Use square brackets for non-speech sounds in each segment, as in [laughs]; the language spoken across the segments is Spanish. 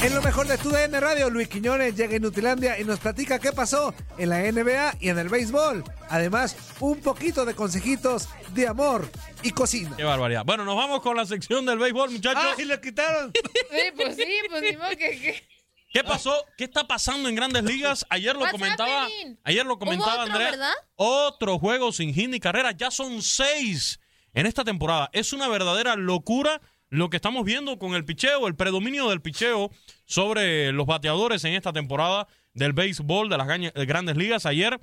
En lo mejor de tu DN Radio, Luis Quiñones llega a Inutilandia y nos platica qué pasó en la NBA y en el béisbol. Además, un poquito de consejitos de amor y cocina. Qué barbaridad. Bueno, nos vamos con la sección del béisbol, muchachos. ¡Ah, y lo quitaron! [laughs] Sí, pues sí, pues ni modo que... que- ¿Qué pasó? ¿Qué está pasando en Grandes Ligas? Ayer lo comentaba, happening? ayer lo comentaba otro, Andrea. ¿verdad? Otro juego sin hit ni carrera. Ya son seis en esta temporada. Es una verdadera locura lo que estamos viendo con el picheo, el predominio del picheo sobre los bateadores en esta temporada del béisbol de las gañe- de Grandes Ligas. Ayer,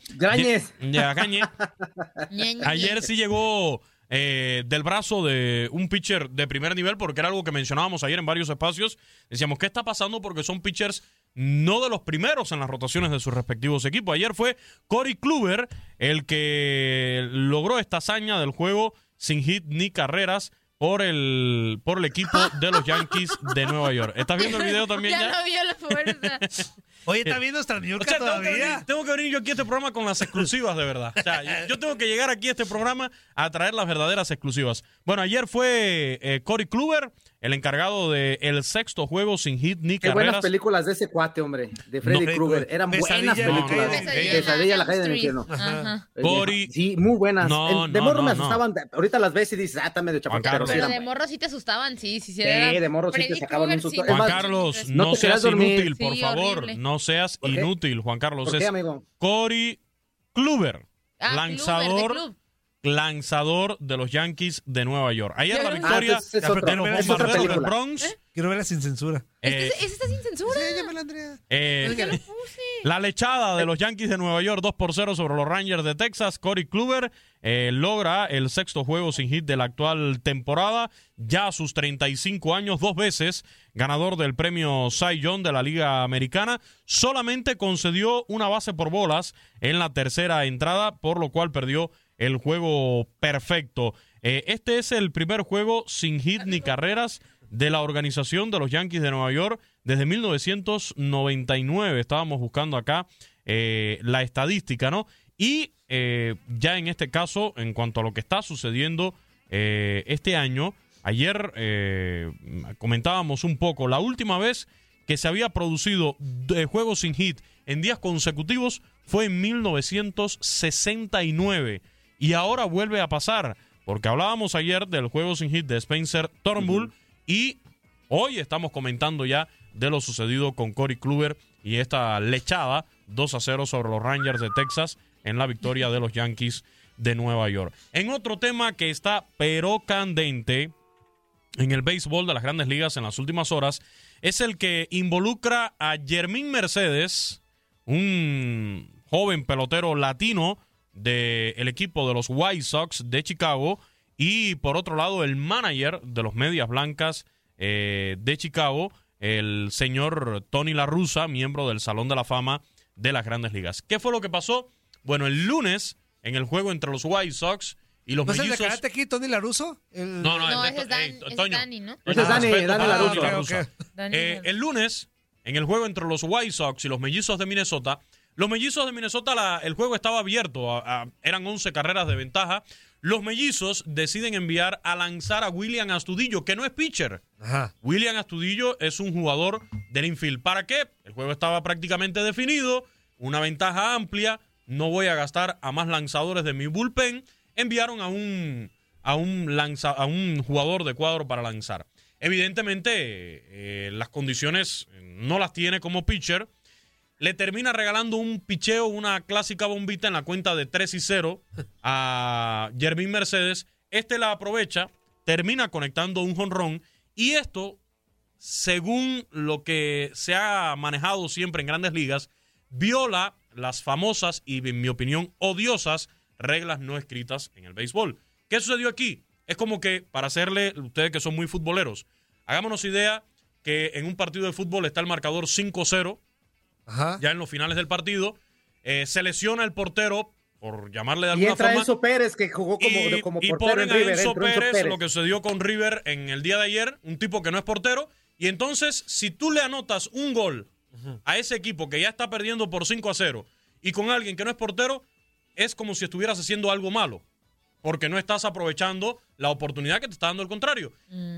Grañez. [laughs] Ayer sí llegó eh, del brazo de un pitcher de primer nivel, porque era algo que mencionábamos ayer en varios espacios. Decíamos, ¿qué está pasando? Porque son pitchers no de los primeros en las rotaciones de sus respectivos equipos. Ayer fue Corey Kluber el que logró esta hazaña del juego sin hit ni carreras por el, por el equipo de los Yankees de Nueva York. ¿Estás viendo el [laughs] video también ya? Ya no vio la fuerza. [laughs] Oye, ¿está viendo nuestra O sea, tengo que, todavía? venir, tengo que venir yo aquí a este programa con las exclusivas de verdad. O sea, yo, yo tengo que llegar aquí a este programa a traer las verdaderas exclusivas. Bueno, ayer fue eh, Corey Kluber, el encargado del el sexto juego sin hit ni Qué buenas carreras. películas de ese cuate, hombre. De Freddy No, Krueger. Eran buenas en la películas. de- Pesadilla la calle del infierno. Cory- Sí, muy buenas. No, En- de no, morro no, me no. asustaban. Ahorita las ves y dices, ah, está medio Pero Pero de morro sí te asustaban, sí, sí, sí. De morro sí te sacaban un susto. Juan Carlos, no no, seas inútil, por favor. horrible. No seas inútil, Juan Carlos. ¿Por qué, es amigo? Corey Kluber, Ah, lanzador. Lanzador de los Yankees de Nueva York. Ayer la victoria Ah, es otro- es del. Bronx. Quiero verla sin censura. eh, Ese está sin censura. Sí, llámala, Andrea. eh, ya lo puse. La lechada de los Yankees de Nueva York 2 por 0 sobre los Rangers de Texas. Corey Kluber eh, logra el sexto juego sin hit de la actual temporada. Ya a sus 35 años, dos veces ganador del premio Cy Young de la Liga Americana. Solamente concedió una base por bolas en la tercera entrada, por lo cual perdió el juego perfecto. Eh, este es el primer juego sin hit ni carreras de la organización de los Yankees de Nueva York desde 1999. Estábamos buscando acá eh, la estadística, ¿no? Y eh, ya en este caso, en cuanto a lo que está sucediendo este año, ayer comentábamos un poco, la última vez que se había producido de juegos sin hit en días consecutivos fue en 1969 y ahora vuelve a pasar porque hablábamos ayer del juego sin hit de Spencer Turnbull y hoy estamos comentando ya de lo sucedido con Corey Kluber y esta lechada 2 a 0 sobre los Rangers de Texas en la victoria de los Yankees de Nueva York. En otro tema que está pero candente en el béisbol de las grandes ligas en las últimas horas es el que involucra a Jermín Mercedes, un joven pelotero latino del equipo de los White Sox de Chicago, y por otro lado el manager de los Medias Blancas eh, de Chicago, el señor Tony La Russa, miembro del Salón de la Fama de las grandes ligas. ¿Qué fue lo que pasó? Bueno, el lunes, en el juego entre los White Sox y los ¿No es el de mellizos... Karate Kid, Tony Laruso? El... No, no, No, el de- ese es Dan- es Toño. Dani, ¿no? Ese es Dani, Respeto Dani Eh, el lunes, en el juego entre los White Sox y los mellizos de Minnesota, los mellizos de Minnesota, la- el juego estaba abierto, a- a- eran 11 carreras de ventaja. Los mellizos deciden enviar a lanzar a William Astudillo, que no es pitcher. Ajá. William Astudillo es un jugador del infield. ¿Para qué? El juego estaba prácticamente definido, una ventaja amplia, no voy a gastar a más lanzadores de mi bullpen. Enviaron a un, a un, lanza, a un jugador de cuadro para lanzar. Evidentemente, eh, las condiciones no las tiene como pitcher. Le termina regalando un picheo, una clásica bombita en la cuenta de 3 y 0 a Jermín Mercedes. Este la aprovecha, termina conectando un jonrón y esto, según lo que se ha manejado siempre en grandes ligas, viola las famosas y, en mi opinión, odiosas reglas no escritas en el béisbol. ¿Qué sucedió aquí? Es como que, para hacerle, ustedes que son muy futboleros, hagámonos idea que en un partido de fútbol está el marcador 5-0, Ajá. ya en los finales del partido, eh, se lesiona el portero, por llamarle de Y alguna entra forma, Enzo Pérez, que jugó como, y, como y portero ponen en a River. Enzo Pérez, lo que sucedió con River en el día de ayer, un tipo que no es portero, y entonces si tú le anotas un gol a ese equipo que ya está perdiendo por 5 a 0 y con alguien que no es portero, es como si estuvieras haciendo algo malo, porque no estás aprovechando la oportunidad que te está dando el contrario.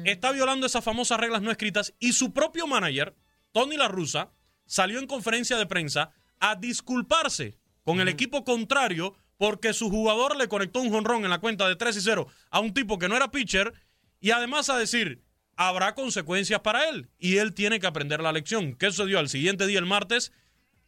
Está violando esas famosas reglas no escritas y su propio manager, Tony La Russa salió en conferencia de prensa a disculparse con el equipo contrario porque su jugador le conectó un jonrón en la cuenta de 3 y 0 a un tipo que no era pitcher y además a decir, habrá consecuencias para él y él tiene que aprender la lección. ¿Qué sucedió? Al siguiente día, el martes,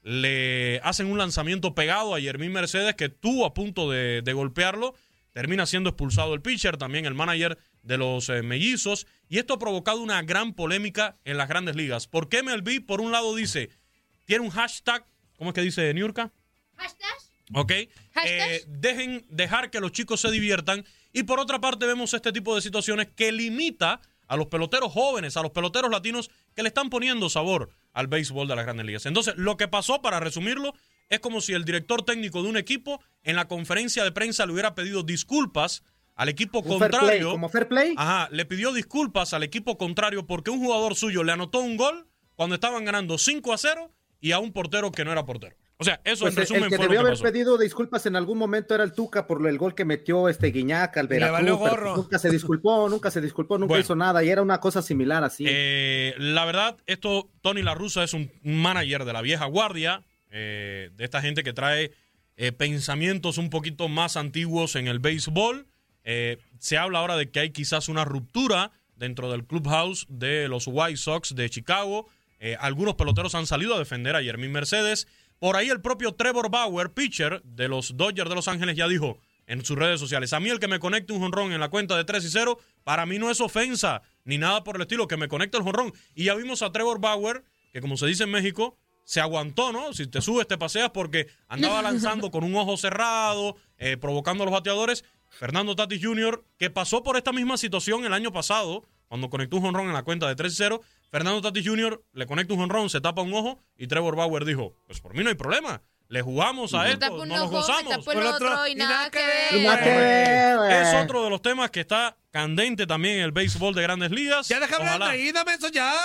le hacen un lanzamiento pegado a Yermín Mercedes que estuvo a punto de, de golpearlo. Termina siendo expulsado el pitcher, también el manager de los eh, mellizos. Y esto ha provocado una gran polémica en las grandes ligas. Porque MLB, por un lado, dice, tiene un hashtag, ¿cómo es que dice Niurka? Hashtag. ¿Ok? Hashtag. Eh, dejen dejar que los chicos se diviertan. Y por otra parte, vemos este tipo de situaciones que limita a los peloteros jóvenes, a los peloteros latinos que le están poniendo sabor al béisbol de las grandes ligas. Entonces, lo que pasó, para resumirlo, es como si el director técnico de un equipo en la conferencia de prensa le hubiera pedido disculpas al equipo Un fair play, contrario. como fair play. Ajá, le pidió disculpas al equipo contrario porque un jugador suyo le anotó un gol cuando estaban ganando 5 a 0 y a un portero que no era portero. O sea, eso Pues en el- resumen el que fue lo debió que haber pasó. pedido disculpas en algún momento era el Tuca por el gol que metió este Guiñac al Le Veracruz. valió pero gorro. nunca se disculpó, nunca se disculpó, nunca Bueno. hizo nada y era una cosa similar así. Eh, la verdad, esto, Tony La Russa es un manager de la vieja guardia, eh, de esta gente que trae eh, pensamientos un poquito más antiguos en el béisbol. Eh, se habla ahora de que hay quizás una ruptura dentro del clubhouse de los White Sox de Chicago. Algunos peloteros han salido a defender a Yermín Mercedes. Por ahí el propio Trevor Bauer, pitcher de los Dodgers de Los Ángeles, ya dijo en sus redes sociales, a mí el que me conecte un jonrón en la cuenta de 3 y 0, para mí no es ofensa, ni nada por el estilo, que me conecte el jonrón. Y ya vimos a Trevor Bauer, que como se dice en México, se aguantó, ¿no? Si te subes, te paseas porque andaba lanzando con un ojo cerrado, eh, provocando a los bateadores. Fernando Tatis Jr., que pasó por esta misma situación el año pasado, cuando conectó un jonrón en la cuenta de 3 y 0. Fernando Tatis Jr. le conecta un jonrón, se tapa un ojo y Trevor Bauer dijo, pues por mí no hay problema. Le jugamos a esto, tapo nos gozamos. Con otro, otro y nada que ver. Es otro de los temas que está candente también en el béisbol de grandes ligas. Ya déjame Ojalá. hablar ahí, dame eso ya.